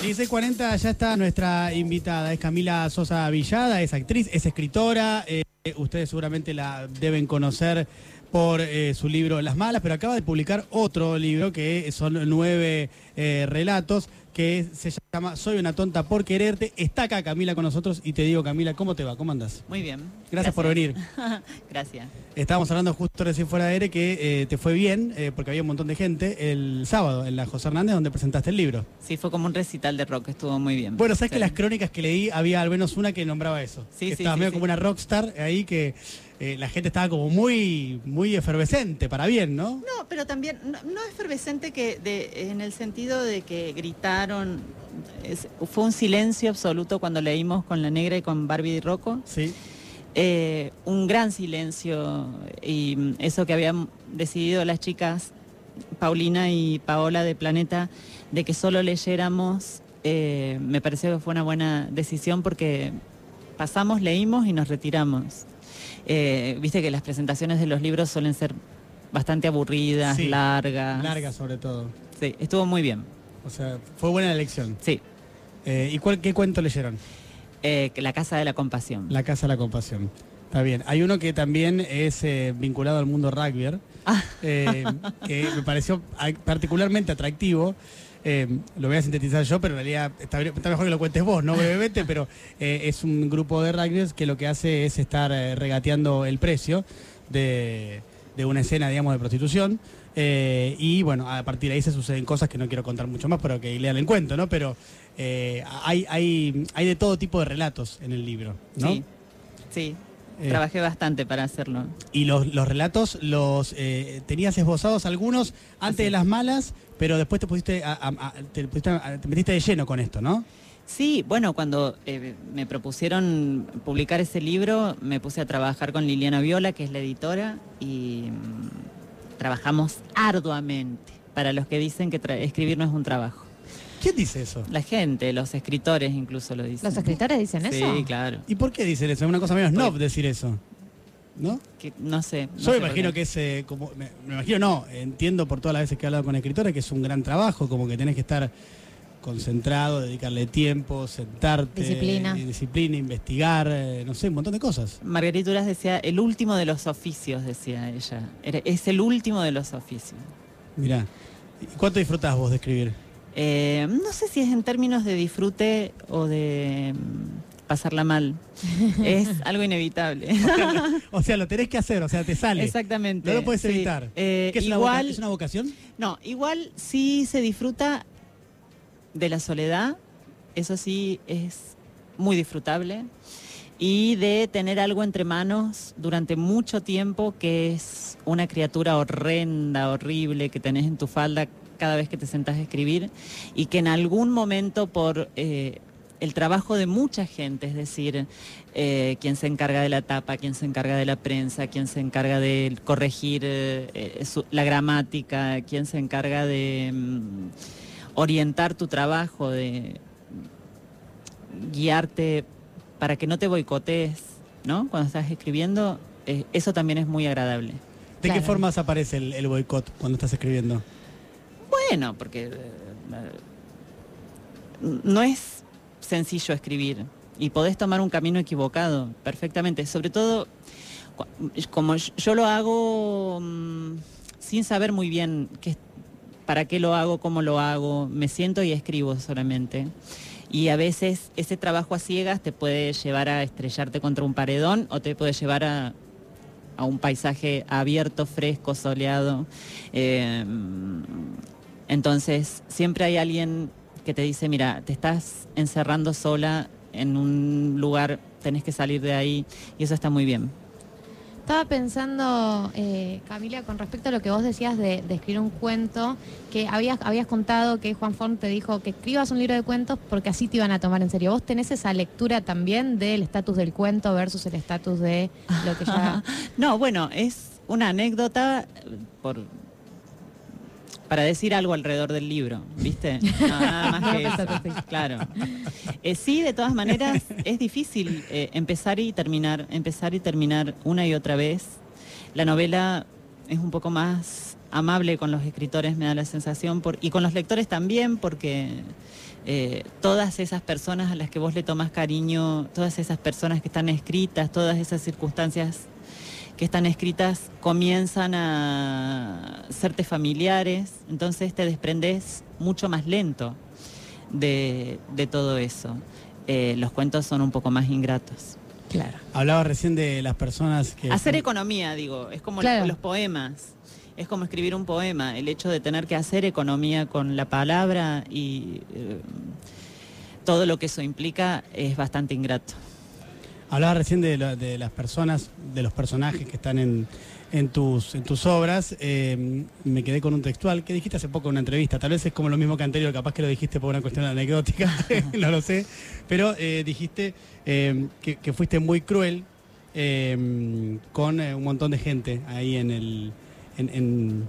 1640 ya está nuestra invitada, es Camila Sosa Villada, es actriz, es escritora, eh, ustedes seguramente la deben conocer por eh, su libro Las Malas, pero acaba de publicar otro libro que son nueve eh, relatos que se llama Soy una tonta por quererte. Está acá Camila con nosotros y te digo, Camila, ¿cómo te va? ¿Cómo andas? Muy bien. Gracias, por venir. Gracias. Estábamos hablando justo recién fuera de aire que eh, te fue bien, eh, porque había un montón de gente, el sábado en la José Hernández, donde presentaste el libro. Sí, fue como un recital de rock, estuvo muy bien. Bueno, sabes Sí. que las crónicas que leí había al menos una que nombraba eso. Sí, estaba sí, medio como una rockstar ahí que eh, la gente estaba como muy, muy efervescente, para bien, ¿no? No, pero también no, no efervescente que de, en el sentido de que gritaron. es- fue un silencio absoluto cuando leímos con la negra y con Barbie y Rocco. Sí. Eh, un gran silencio y eso que habían decidido las chicas Paulina y Paola de Planeta de que solo leyéramos eh, me pareció que fue una buena decisión porque pasamos, leímos y nos retiramos. Eh, Viste que las presentaciones de los libros suelen ser bastante aburridas, Sí, largas. Larga sobre todo. Sí, estuvo muy bien. O sea, fue buena la elección. Sí, Eh, ¿Y cuál, qué cuento leyeron? Eh, la Casa de la Compasión. La Casa de la Compasión. Está bien. Hay uno que también es eh, vinculado al mundo rugby, Ah. que me pareció particularmente atractivo. Eh, lo voy a sintetizar yo, pero en realidad está, mejor que lo cuentes vos, ¿no? Brevemente, pero eh, es un grupo de rugby que lo que hace es estar eh, regateando el precio de, de una escena, digamos, de prostitución. Y bueno, a partir de ahí se suceden cosas que no quiero contar mucho más, pero que lean el cuento, ¿no? Pero hay, hay, hay de todo tipo de relatos en el libro, ¿no? Sí, sí. Eh, Trabajé bastante para hacerlo. Y los, los relatos los eh, tenías esbozados algunos antes Así. de las malas, pero después te pusiste, a- a- a- te, pusiste te metiste de lleno con esto, ¿no? Sí, bueno, cuando eh, me propusieron publicar ese libro, me puse a trabajar con Liliana Viola, que es la editora, y mm, trabajamos arduamente. Para los que dicen que escribir no es un trabajo. ¿Quién dice eso? La gente, los escritores incluso lo dicen. ¿Los escritores dicen eso? Sí, claro. ¿Y por qué dicen eso? Es una cosa medio snob Pues- decir eso, ¿no? Que, no sé. no Yo sé me imagino que es eh, como, me, me imagino no, entiendo por todas las veces que he hablado con escritores que es un gran trabajo, como que tenés que estar concentrado, dedicarle tiempo, sentarte, Disciplina. y disciplina, investigar, eh, no sé, un montón de cosas. Margarita Duras decía, el último de los oficios, decía ella. Era- es el último de los oficios. Mirá, ¿y cuánto disfrutás vos de escribir? Eh, no sé si es en términos de disfrute o de mm, pasarla mal. es algo inevitable. O sea, lo tenés que hacer, o sea, te sale. Exactamente. No lo puedes sí. evitar. Eh, ¿Qué es, una igual, ¿Es una vocación? no, igual sí se disfruta de la soledad, eso sí es muy disfrutable, y de tener algo entre manos durante mucho tiempo que es una criatura horrenda, horrible que tenés en tu falda cada vez que te sentás a escribir y que en algún momento por eh, el trabajo de mucha gente, es decir, eh, quien se encarga de la tapa, quien se encarga de la prensa, quien se encarga de corregir eh, la gramática, quien se encarga de mm, orientar tu trabajo, de guiarte para que no te boicotees, ¿no? Cuando estás escribiendo, eh, eso también es muy agradable. ¿De qué formas aparece el, el boicot cuando estás escribiendo? Bueno, porque eh, no es sencillo escribir y podés tomar un camino equivocado perfectamente. Sobre todo, como yo- yo lo hago mm, sin saber muy bien qué, para qué lo hago, cómo lo hago, me siento y escribo solamente. Y a veces ese trabajo a ciegas te puede llevar a estrellarte contra un paredón o te puede llevar a, a un paisaje abierto, fresco, soleado. Eh, entonces, siempre hay alguien que te dice, mira, te estás encerrando sola en un lugar, tenés que salir de ahí y eso está muy bien. Estaba pensando, eh, Camila, con respecto a lo que vos decías de, escribir un cuento, que habías, habías contado que Juan Forn te dijo que escribas un libro de cuentos porque así te iban a tomar en serio. ¿Vos tenés esa lectura también del estatus del cuento versus el estatus de lo que ya... No, bueno, es una anécdota eh, por para decir algo alrededor del libro, ¿viste? No, nada más que eso. Claro. Eh, sí, de todas maneras, es difícil eh, empezar y terminar, empezar y terminar una y otra vez. La novela es un poco más amable con los escritores, me da la sensación, por, y con los lectores también, porque eh, todas esas personas a las que vos le tomás cariño, todas esas personas que están escritas, todas esas circunstancias que están escritas comienzan a serte familiares, entonces te desprendes mucho más lento de, de todo eso. Eh, los cuentos son un poco más ingratos. Claro. Hablaba recién de las personas que... Hacer economía, digo, es como Claro. los, los poemas. Es como escribir un poema, el hecho de tener que hacer economía con la palabra y eh, todo lo que eso implica es bastante ingrato. Hablaba recién de, la- de las personas, de los personajes que están en, en tus, en tus obras. Eh, me quedé con un textual que dijiste hace poco en una entrevista. Tal vez es como lo mismo que anterior, capaz que lo dijiste por una cuestión anecdótica, no lo sé. Pero eh, dijiste eh, que, que fuiste muy cruel eh, con eh, un montón de gente ahí en, el, en,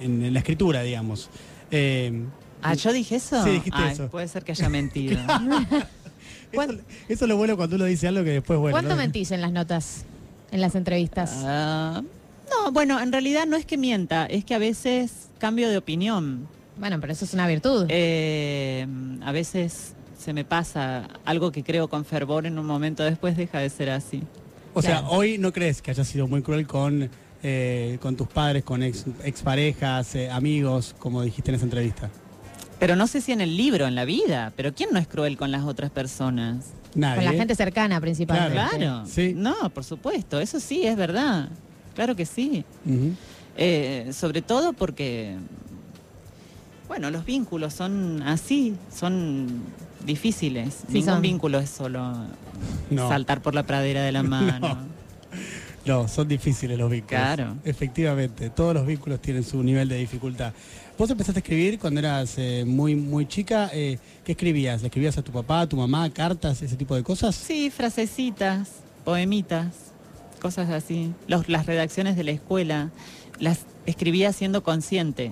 en- la escritura, digamos. Ah, ¿yo dije eso? Sí, dijiste Ay, eso. Puede ser que haya mentido. eso, eso es lo bueno cuando uno dice algo que después, bueno. ¿Cuánto ¿no? mentís en las notas, en las entrevistas? Ah, no, bueno, en realidad no es que mienta, es que a veces cambio de opinión. Bueno, pero eso es una virtud. Eh, a veces se me pasa algo que creo con fervor en un momento después deja de ser así. O sea, hoy no crees que hayas sido muy cruel con, eh, con tus padres, con ex, exparejas, eh, amigos, como dijiste en esa entrevista. Pero no sé si en el libro, en la vida, pero ¿quién no es cruel con las otras personas? Nadie. Con la gente cercana principalmente. Claro. Sí. No, por supuesto, eso sí, es verdad. Claro que sí. Eh, sobre todo porque, bueno, los vínculos son así, son difíciles. Sí, Ningún son. vínculo es solo No. saltar por la pradera de la mano. No, son difíciles los vínculos. Claro. Efectivamente, todos los vínculos tienen su nivel de dificultad. Vos empezaste a escribir cuando eras eh, muy muy chica. eh, ¿Qué escribías? ¿Le escribías a tu papá, a tu mamá, cartas, ese tipo de cosas? Sí, frasecitas, poemitas, cosas así. Los- las redacciones de la escuela las escribía siendo consciente.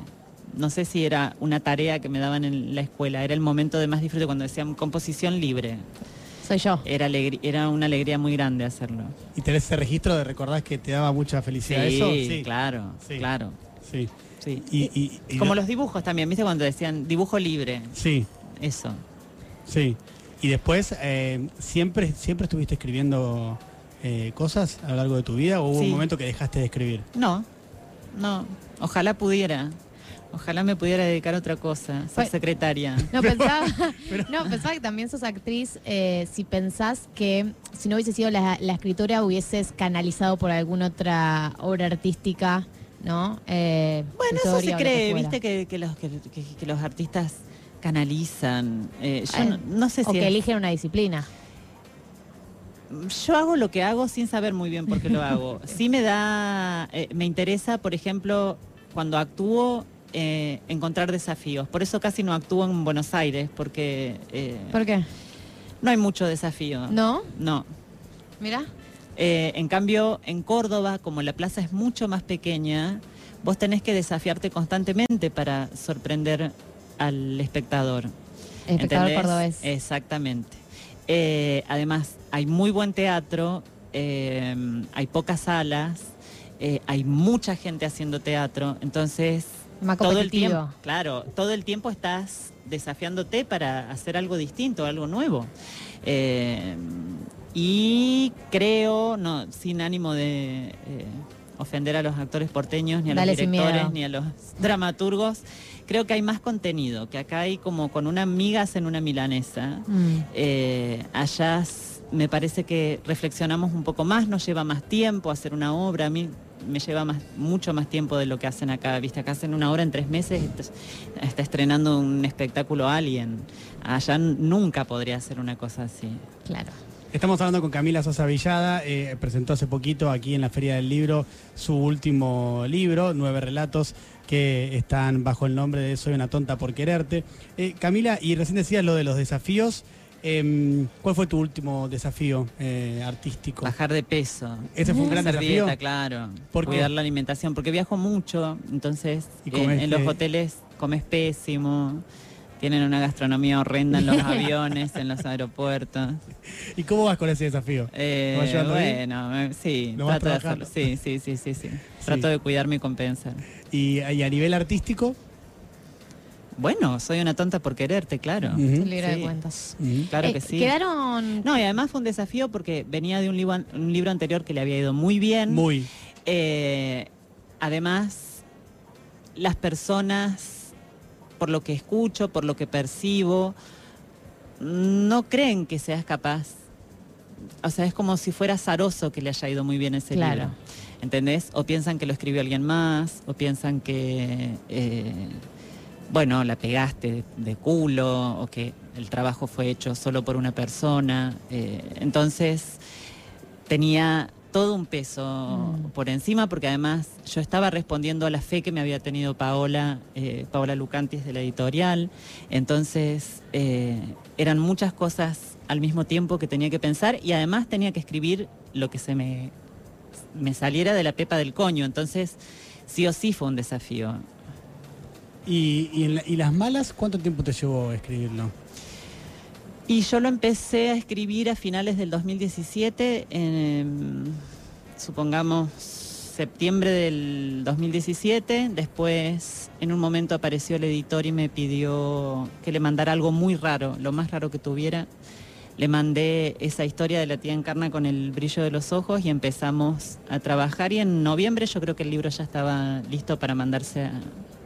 No sé si era una tarea que me daban en la escuela, era el momento de más disfrute cuando decían composición libre. Soy yo. Era, alegri- era una alegría muy grande hacerlo. ¿Y tenés ese registro de recordar que te daba mucha felicidad Sí, eso? claro, Sí. claro. Sí. Sí. Y, y- y Como lo- los dibujos también, ¿viste? Cuando decían dibujo libre, Sí, eso. sí. Y después, eh, ¿siempre, ¿siempre estuviste escribiendo eh, cosas a lo largo de tu vida o hubo Sí. un momento que dejaste de escribir? No, no, ojalá pudiera. Ojalá me pudiera dedicar a otra cosa, ser Fue- secretaria. No pensaba, no, pensaba que también sos actriz. eh, si pensás que si no hubiese sido la, la escritora, hubieses canalizado por alguna otra obra artística, ¿no? Eh, Bueno, eso se o que cree, viste que, que los, que, que- que los artistas canalizan. Eh, yo Eh, no, no sé O si... que es- eligen una disciplina. Yo hago lo que hago sin saber muy bien por qué lo hago. Sí me da, eh, me interesa, por ejemplo, cuando actúo, eh, encontrar desafíos. Por eso casi no actúo en Buenos Aires, porque eh, ¿Por qué? no hay mucho desafío. ¿No? No. Mira. Eh, en cambio, en Córdoba, como la plaza es mucho más pequeña, vos tenés que desafiarte constantemente para sorprender al espectador. Espectador ¿Entendés? cordobés. Exactamente. Eh, además, hay muy buen teatro, eh, hay pocas salas, eh, hay mucha gente haciendo teatro, entonces Más todo el tiempo, claro, todo el tiempo estás desafiándote para hacer algo distinto, algo nuevo. Eh, y creo, no, sin ánimo de eh, ofender a los actores porteños, ni a Dale los directores, ni a los dramaturgos, creo que hay más contenido, que acá hay como con una migas en una milanesa. Mm. Eh, allá me parece que reflexionamos un poco más, nos lleva más tiempo hacer una obra. A mí me lleva más, mucho más tiempo de lo que hacen acá. Viste, acá hacen una obra en tres meses está estrenando un espectáculo Alien. Allá nunca podría hacer una cosa así. Claro. Estamos hablando con Camila Sosa Villada, eh, presentó hace poquito aquí en la Feria del Libro su último libro, Nueve Relatos, que están bajo el nombre de Soy una tonta por quererte. Eh, Camila, y recién decías lo de los desafíos, em, ¿cuál fue tu último desafío eh, artístico? Bajar de peso. Ese fue un gran Hacer desafío. dieta, claro. Cuidar la alimentación, porque viajo mucho, entonces en comés, los hoteles comes pésimo. Tienen una gastronomía horrenda en los aviones, en los aeropuertos. ¿Y cómo vas con ese desafío? Eh, ¿Lo vas bien? bueno, sí, ¿Lo vas trato de trabajando? hacerlo. Sí, sí, sí, sí, sí. Trato de cuidarme y compensar. Y, y a nivel artístico, Bueno, soy una tonta por quererte, claro. Un libro Sí. de cuentos. Ujú. Claro Eh, que sí. Quedaron. No, y además fue un desafío porque venía de un libro, un libro anterior que le había ido muy bien. muy. Eh, además, las personas, por lo que escucho, por lo que percibo, no creen que seas capaz. O sea, es como si fuera azaroso que le haya ido muy bien ese Claro. libro. ¿Entendés? O piensan que lo escribió alguien más, o piensan que, eh, bueno, la pegaste de, de culo, o que el trabajo fue hecho solo por una persona. Eh, entonces, tenía todo un peso Mm. por encima, porque además yo estaba respondiendo a la fe que me había tenido Paola, eh, Paola Lucantis de la editorial. Entonces, eh, eran muchas cosas al mismo tiempo que tenía que pensar y además tenía que escribir lo que se me, me saliera de la pepa del coño. Entonces, sí o sí fue un desafío. ¿Y, y, en la- y las malas, cuánto tiempo te llevó escribirlo? Y yo lo empecé a escribir a finales del 2017, en, supongamos septiembre del 2017. Después, en un momento apareció el editor y me pidió que le mandara algo muy raro, lo más raro que tuviera. Le mandé esa historia de la tía Encarna con el brillo de los ojos y empezamos a trabajar y en noviembre yo creo que el libro ya estaba listo para mandarse a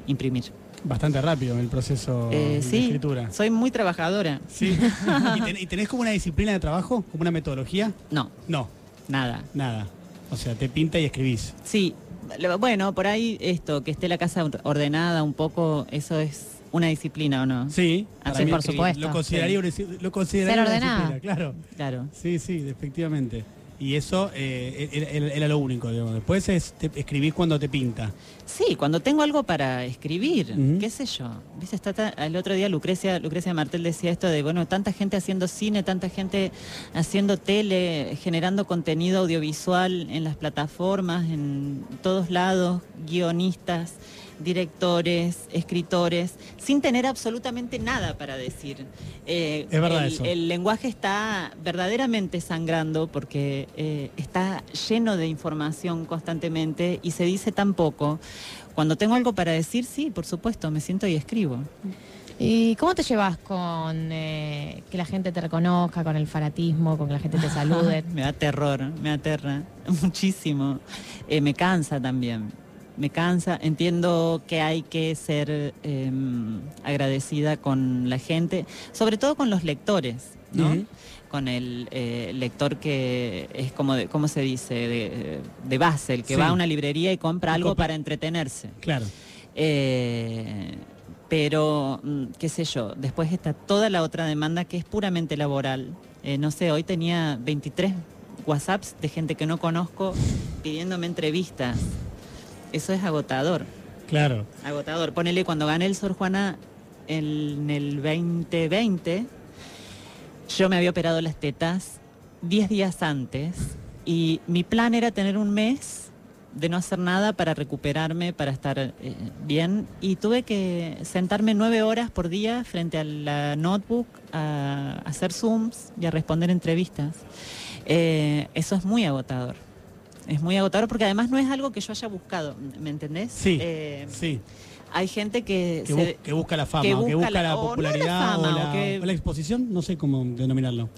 imprimir. Bastante rápido en el proceso Eh, de sí, escritura. soy muy trabajadora. Sí. ¿Y, ten- y tenés como una disciplina de trabajo? ¿Como una metodología? No, No, nada. nada. O sea, te pinta y escribís. Sí, lo- bueno, por ahí esto, que esté la casa or- ordenada un poco, eso es una disciplina o no. Sí, Ah, para sí, mí por supuesto. Lo consideraría, una, disci- lo consideraría Ser una ordenada. disciplina, claro. Claro. Sí, sí, efectivamente. Y eso eh, era, lo único, digamos. Después es, te escribís cuando te pinta. Sí, cuando tengo algo para escribir, qué sé yo. ¿Viste? Está el otro día Lucrecia, Lucrecia Martel decía esto de, bueno, tanta gente haciendo cine, tanta gente haciendo tele, generando contenido audiovisual en las plataformas, en todos lados, guionistas, directores, escritores, sin tener absolutamente nada para decir. Eh, Es verdad el, eso. el lenguaje está verdaderamente sangrando porque eh, está lleno de información constantemente y se dice tan poco. Cuando tengo algo para decir, sí, por supuesto, me siento y escribo. ¿Y cómo te llevas con eh, que la gente te reconozca, con el fanatismo, con que la gente te salude? me da terror, me aterra muchísimo. Eh, me cansa también. Me cansa, entiendo que hay que ser eh, agradecida con la gente, sobre todo con los lectores, ¿no? Con el eh, lector que es como, de, ¿cómo se dice? De, de base, el que Sí. va a una librería y compra algo para entretenerse. Claro. Eh, pero, mm, qué sé yo, después está toda la otra demanda que es puramente laboral. Eh, no sé, hoy tenía 23 WhatsApps de gente que no conozco pidiéndome entrevistas. Eso es agotador, Claro. agotador. Ponele cuando gané el Sor Juana en el 2020, yo me había operado las tetas 10 días antes y mi plan era tener un mes de no hacer nada para recuperarme, para estar eh, bien y tuve que sentarme nueve horas por día frente a la notebook a hacer zooms y a responder entrevistas. Eh, eso es muy agotador. Es muy agotador porque además no es algo que yo haya buscado, ¿me entendés? Sí, Eh, Sí. hay gente que, Que, se- bu- que busca la fama, que busca la- la, o no la popularidad fama, o, la, que- o la exposición, no sé cómo denominarlo.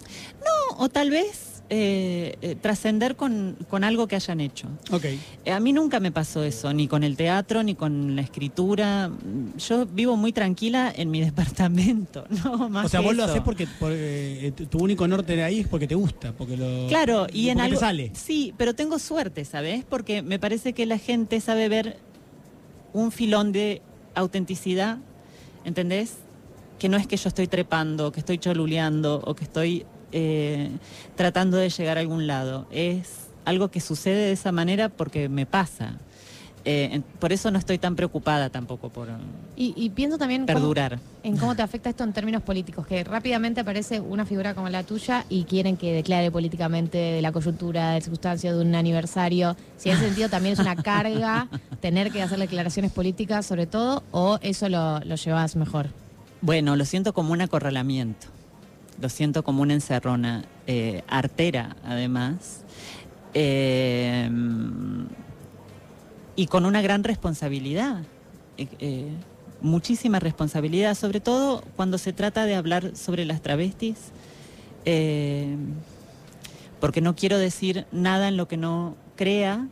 o tal vez eh, eh, trascender con, con algo que hayan hecho. Ok. Eh, A mí nunca me pasó eso, ni con el teatro, ni con la escritura. Yo vivo muy tranquila en mi departamento, no más O sea, que vos lo haces porque por, tu único norte ahí es porque te gusta, porque lo Claro, y en porque algo te sale. Sí, pero tengo suerte, ¿sabes? Porque me parece que la gente sabe ver un filón de autenticidad, ¿entendés? Que no es que yo estoy trepando, que estoy choluleando o que estoy eh, tratando de llegar a algún lado. Es algo que sucede de esa manera porque me pasa. Eh, por eso no estoy tan preocupada tampoco por Y, y pienso también cómo- perdurar. en cómo te afecta esto en términos políticos, que rápidamente aparece una figura como la tuya y quieren que declare políticamente de la coyuntura, de circunstancia de un aniversario. Si en ese sentido también es una carga tener que hacer declaraciones políticas sobre todo, o eso lo, lo llevas mejor. Bueno, lo siento como un acorralamiento, lo siento como una encerrona, eh, artera además, eh, y con una gran responsabilidad, eh, muchísima responsabilidad, sobre todo cuando se trata de hablar sobre las travestis, porque no quiero decir nada en lo que no crea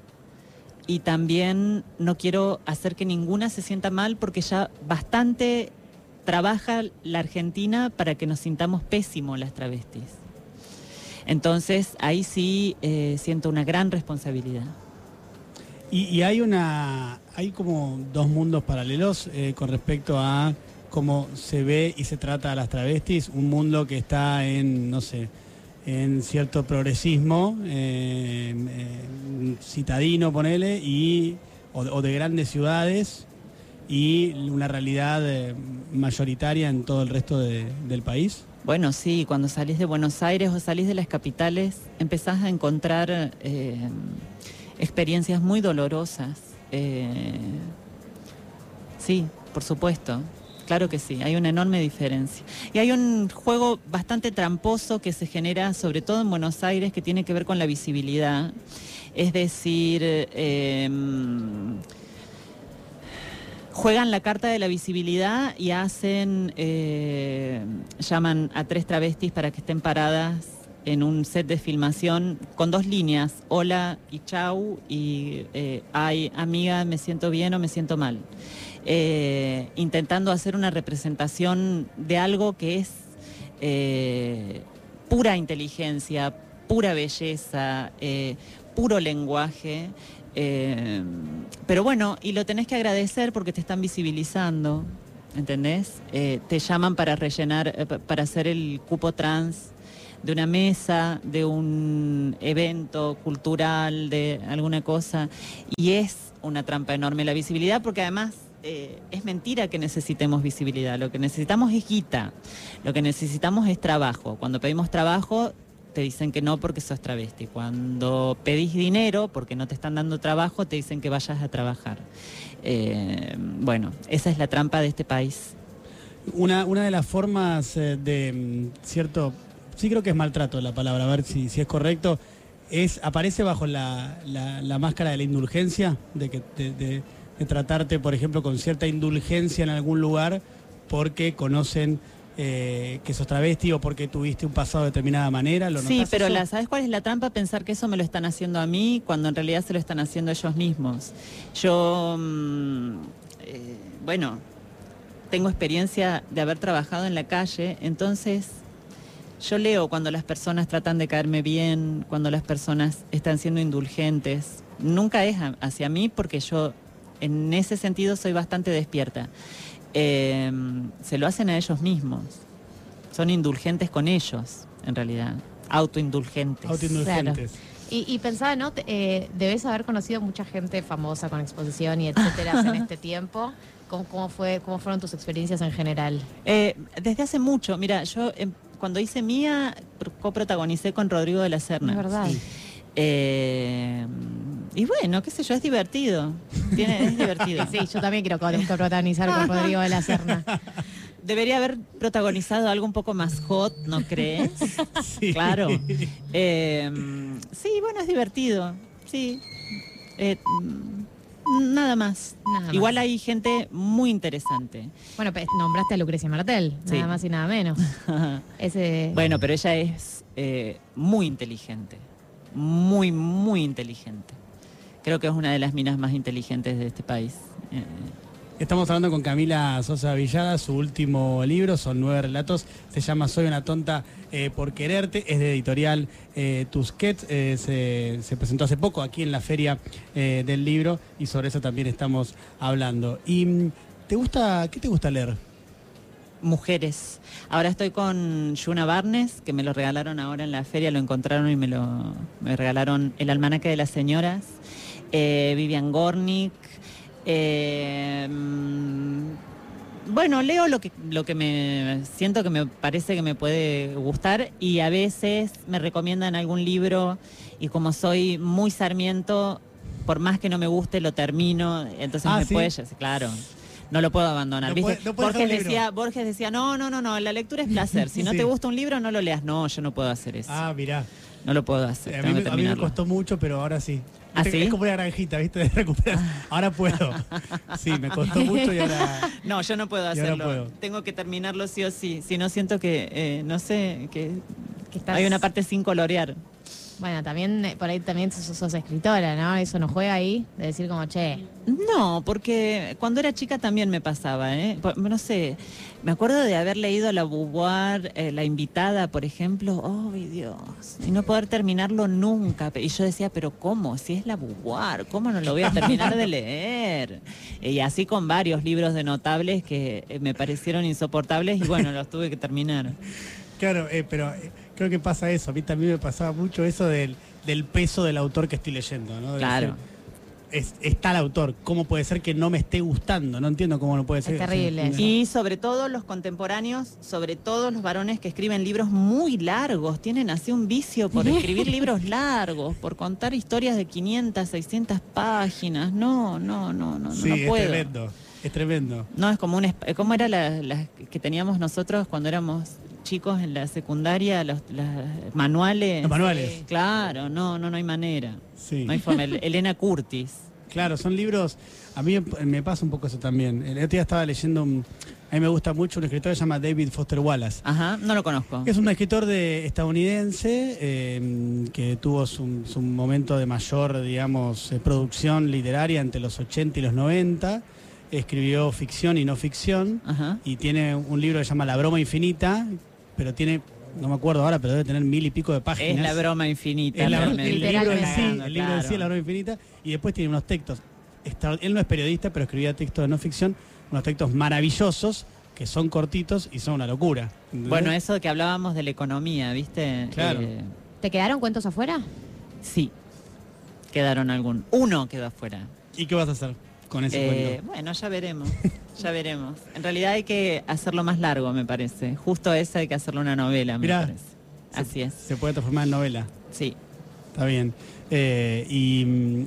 y también no quiero hacer que ninguna se sienta mal porque ya bastante trabaja la Argentina para que nos sintamos pésimos las travestis. Entonces ahí sí eh, siento una gran responsabilidad. Y, hay una, hay como dos mundos paralelos eh, con respecto a cómo se ve y se trata a las travestis. Un mundo que está en, no sé, en cierto progresismo eh, citadino, ponele, y, o de grandes ciudades, y una realidad eh, mayoritaria en todo el resto de- del país. Bueno, sí, cuando salís de Buenos Aires o salís de las capitales, empezás a encontrar eh, experiencias muy dolorosas. Eh, sí, por supuesto. Claro que sí, hay una enorme diferencia. Y hay un juego bastante tramposo que se genera, sobre todo en Buenos Aires, que tiene que ver con la visibilidad. Es decir, juegan la carta de la visibilidad y hacen, eh, llaman a tres travestis para que estén paradas en un set de filmación con dos líneas, hola y chau, y eh, ay, amiga, me siento bien o me siento mal. Eh, intentando hacer una representación de algo que es eh, pura inteligencia, pura belleza, puro lenguaje. eh, pero bueno, y lo tenés que agradecer porque te están visibilizando, ¿entendés? Eh, te llaman para rellenar, eh, pa- para hacer el cupo trans de una mesa, de un evento cultural, de alguna cosa. Y es una trampa enorme la visibilidad porque además es mentira que necesitemos visibilidad. Lo que necesitamos es guita. Lo que necesitamos es trabajo. Cuando pedimos trabajo, te dicen que no porque sos travesti. Cuando pedís dinero porque no te están dando trabajo, te dicen que vayas a trabajar. Eh, bueno, esa es la trampa de este país. Una, una de las formas eh, de mm, cierto, sí creo que es maltrato la palabra, a ver si, si es correcto, es aparece bajo la, la- máscara de la indulgencia, de, que, de tratarte, por ejemplo, con cierta indulgencia en algún lugar porque conocen eh, que sos travesti o porque tuviste un pasado de determinada manera. ¿lo Sí, pero eso? la, ¿sabes cuál es la trampa? Pensar que eso me lo están haciendo a mí cuando en realidad se lo están haciendo ellos mismos. Yo, mm, eh, bueno, tengo experiencia de haber trabajado en la calle, entonces yo leo cuando las personas tratan de caerme bien, cuando las personas están siendo indulgentes. Nunca es hacia mí porque yo en ese sentido soy bastante despierta. Eh, se lo hacen a ellos mismos. Son indulgentes con ellos, en realidad. Autoindulgentes. Autoindulgentes. Y, y pensaba, ¿no? Eh, debes haber conocido mucha gente famosa con exposición y etcétera en este tiempo. ¿Cómo, cómo fue, ¿Cómo fueron tus experiencias en general? Eh, desde hace mucho, mira, yo em, cuando hice mía, pr- coprotagonicé con Rodrigo de la Serna. Es verdad. Sí. Y bueno, qué sé yo, es divertido. Tiene- es divertido. Sí, yo también quiero protagonizar con Rodrigo de la Serna. Debería haber protagonizado algo un poco más hot, ¿no crees? Sí. Claro. Eh, sí, bueno, es divertido. Sí. Eh, mm, nada más. Nada más. Igual hay gente muy interesante. Bueno, pues, nombraste a Lucrecia Martel, Sí. nada más y nada menos. Ese, Bueno, pero ella es eh, muy inteligente. Muy, muy inteligente. Creo que es una de las minas más inteligentes de este país. Eh, Estamos hablando con Camila Sosa Villada, su último libro, son nueve relatos, se llama Soy una tonta eh, por quererte, es de editorial eh, Tusquets, eh, se, se presentó hace poco aquí en la feria del libro y sobre eso también estamos hablando. ¿Y mm, te gusta, qué te gusta leer? mujeres. Ahora estoy con Yuna Barnes, que me lo regalaron ahora en la feria, lo encontraron y me lo me regalaron el almanaque de las señoras. Eh, Vivian Gornick. eh, mm, bueno, leo lo que, lo que me siento que me parece que me puede gustar y a veces me recomiendan algún libro y como soy muy sarmiento, por más que no me guste, lo termino. Entonces Ah, me ¿sí? puede, claro. No lo puedo abandonar. No ¿viste? puede- no puede Borges, decía, Borges decía, no, no, no, no, la lectura es placer. Si no Sí. te gusta un libro, no lo leas. No, yo no puedo hacer eso. Ah, mirá. No lo puedo hacer. a, mí, me- que a mí me terminarlo. costó mucho, pero ahora sí. ¿Ah, sí? Es como una granjita, ¿viste? De recuperar. Ahora puedo. Sí, me costó mucho y ahora. No, yo no puedo hacerlo. puedo. Tengo que terminarlo sí o sí. Si no siento que, eh, no sé, que Que estás- hay una parte sin colorear. Bueno, también eh, por ahí también sos, sos escritora, ¿no? Eso nos juega ahí, de decir como, che, No, porque cuando era chica también me pasaba, ¿eh? No sé, me acuerdo de haber leído la Beauvoir, eh, La invitada, por ejemplo, ¡oh, Dios! Y no poder terminarlo nunca. Y yo decía, ¿pero cómo? Si es la Beauvoir, ¿cómo no lo voy a terminar de leer? Y así con varios libros de notables que eh, me parecieron insoportables y bueno, los tuve que terminar. Claro, eh, pero eh, creo que pasa eso. A mí también me pasaba mucho eso del, del peso del autor que estoy leyendo, ¿no? De Claro. decir, es- está el autor. ¿Cómo puede ser que no me esté gustando? No entiendo cómo no puede ser. terrible Sí, Y sobre todo los contemporáneos, sobre todo los varones que escriben libros muy largos, tienen así un vicio por escribir libros largos, por contar historias de 500, 600 páginas. No, no, no, no, Sí, no es puedo. tremendo. Es tremendo. No, es como un... ¿Cómo era la, la que teníamos nosotros cuando éramos chicos en la secundaria? Los, las manuales. Los manuales. Claro, no, no, no hay manera. Sí. No hay forma. El- Elena Curtis. Claro, son libros. A mí me- pasa un poco eso también. El otro día estaba leyendo. un- a mí me gusta mucho un escritor que se llama David Foster Wallace. Ajá, no lo conozco. Es un escritor de, estadounidense eh, que tuvo su, su momento de mayor, digamos, eh, producción literaria entre los 80 y los 90. Escribió ficción y no ficción. Ajá. Y tiene un libro que se llama La broma infinita, pero tiene, no me acuerdo ahora, pero debe tener mil y pico de páginas. Es la broma infinita. Es la- el, libro en sí, el libro en sí es la broma infinita. Y después tiene unos textos. Él no es periodista, pero escribía textos de no ficción, unos textos maravillosos que son cortitos y son una locura. ¿entendés? Bueno, eso que hablábamos de la economía, ¿viste? Claro. Eh, ¿te quedaron cuentos afuera? sí, quedaron algún. Uno quedó afuera. ¿Y qué vas a hacer con ese Eh, cuento? bueno, ya veremos, ya veremos. En realidad hay que hacerlo más largo, me parece. Justo ese hay que hacerlo una novela, me Mirá. parece. Así es, Se puede transformar en novela. sí. Está bien. Eh, y,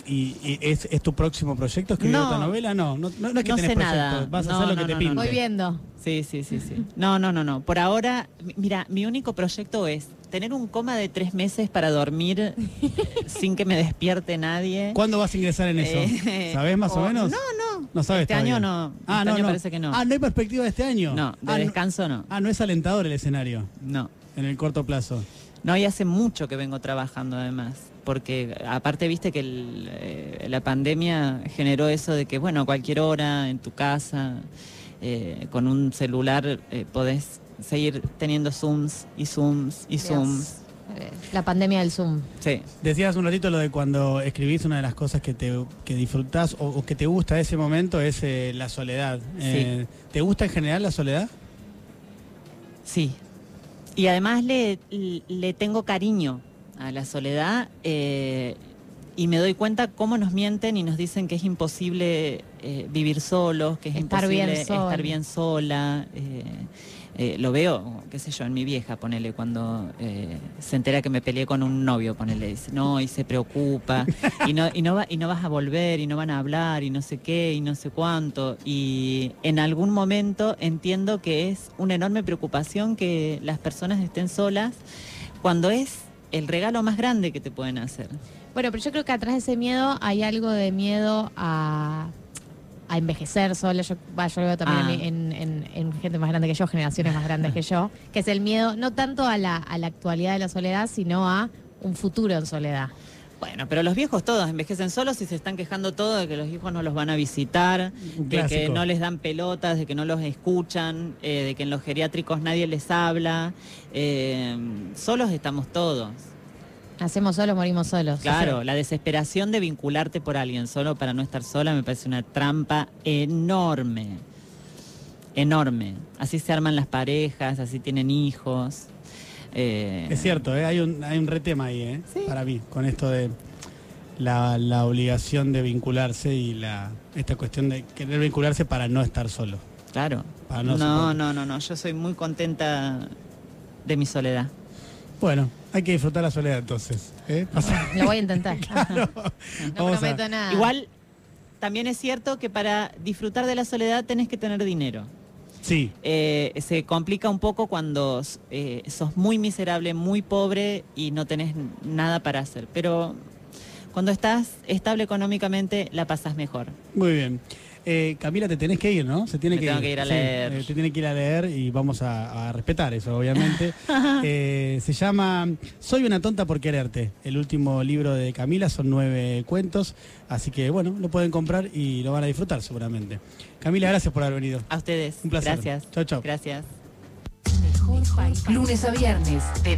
y- y es, es tu próximo proyecto escribir No. otra novela? No, no, no, no es que No tenés sé nada. proyectos, Vas a No, hacer lo no, que te no, no, pinte. no. Voy viendo. Sí, sí, sí, sí. No, no, no, no. Por ahora, mi- mira, mi único proyecto es tener un coma de tres meses para dormir sin que me despierte nadie. ¿Cuándo vas a ingresar en eso? Eh, ¿Sabés más o, o- menos? No, no. No sabes Este todavía. año no. Ah, este no, año no. parece que no. Ah, no hay perspectiva de este año. no, de ah, descanso no. Ah, no es alentador el escenario No. en el corto plazo. No, y hace mucho que vengo trabajando además, porque aparte viste que el, eh, la pandemia generó eso de que, bueno, a cualquier hora, en tu casa, eh, con un celular, eh, podés seguir teniendo zooms y zooms y zooms. La pandemia del Zoom. Sí. Decías un ratito lo de cuando escribís una de las cosas que te que disfrutás o, o que te gusta de ese momento es eh, la soledad. Eh, ¿Te gusta en general la soledad? Sí. Y además le, le tengo cariño a la soledad eh, y me doy cuenta cómo nos mienten y nos dicen que es imposible eh, vivir solos, que es Estar imposible bien estar bien sola. Eh, lo veo, qué sé yo, en mi vieja, ponele, cuando eh, se entera que me peleé con un novio, ponele, dice, no, y se preocupa, y no, y, no va, y no vas a volver, y no van a hablar, y no sé qué, y no sé cuánto. Y en algún momento entiendo que es una enorme preocupación que las personas estén solas cuando es el regalo más grande que te pueden hacer. Bueno, pero yo creo que atrás de ese miedo hay algo de miedo a, a envejecer sola. Yo, va, yo lo veo también Ah. en, en- en gente más grande que yo, generaciones más grandes que yo, que es el miedo no tanto a la, a la actualidad de la soledad, sino a un futuro en soledad. Bueno, pero los viejos todos envejecen solos y se están quejando todo de que los hijos no los van a visitar, de que no les dan pelotas, de que no los escuchan, eh, de que en los geriátricos nadie les habla. Eh, solos estamos todos. Nacemos solos, morimos solos. Claro, la desesperación de vincularte por alguien solo para no estar sola me parece una trampa enorme. Enorme. Así se arman las parejas, así tienen hijos. Eh, Es cierto, ¿eh? hay, un, hay un retema ahí, ¿eh? Sí. para mí, con esto de la, la obligación de vincularse y la esta cuestión de querer vincularse para no estar solo. Claro. Para no no, no, no. Yo soy muy contenta de mi soledad. Bueno, hay que disfrutar la soledad entonces. ¿eh? Pasa- Lo voy a intentar. no Vamos a- prometo nada. Igual también es cierto que para disfrutar de la soledad tenés que tener dinero. Sí. Eh, se complica un poco cuando eh, sos muy miserable, muy pobre y no tenés nada para hacer. Pero cuando estás estable económicamente, la pasas mejor. Muy bien. Eh, Camila, te tenés que ir, ¿no? Se tiene Me que tengo ir. que ir a Sí, leer. eh, te tiene que ir a leer y vamos a, a respetar eso, obviamente. Eh, se llama Soy una tonta por quererte. El último libro de Camila son nueve cuentos, así que bueno, lo pueden comprar y lo van a disfrutar seguramente. Camila, gracias por haber venido. A ustedes. Un placer. Gracias. Chau, chau. Gracias. Lunes a viernes de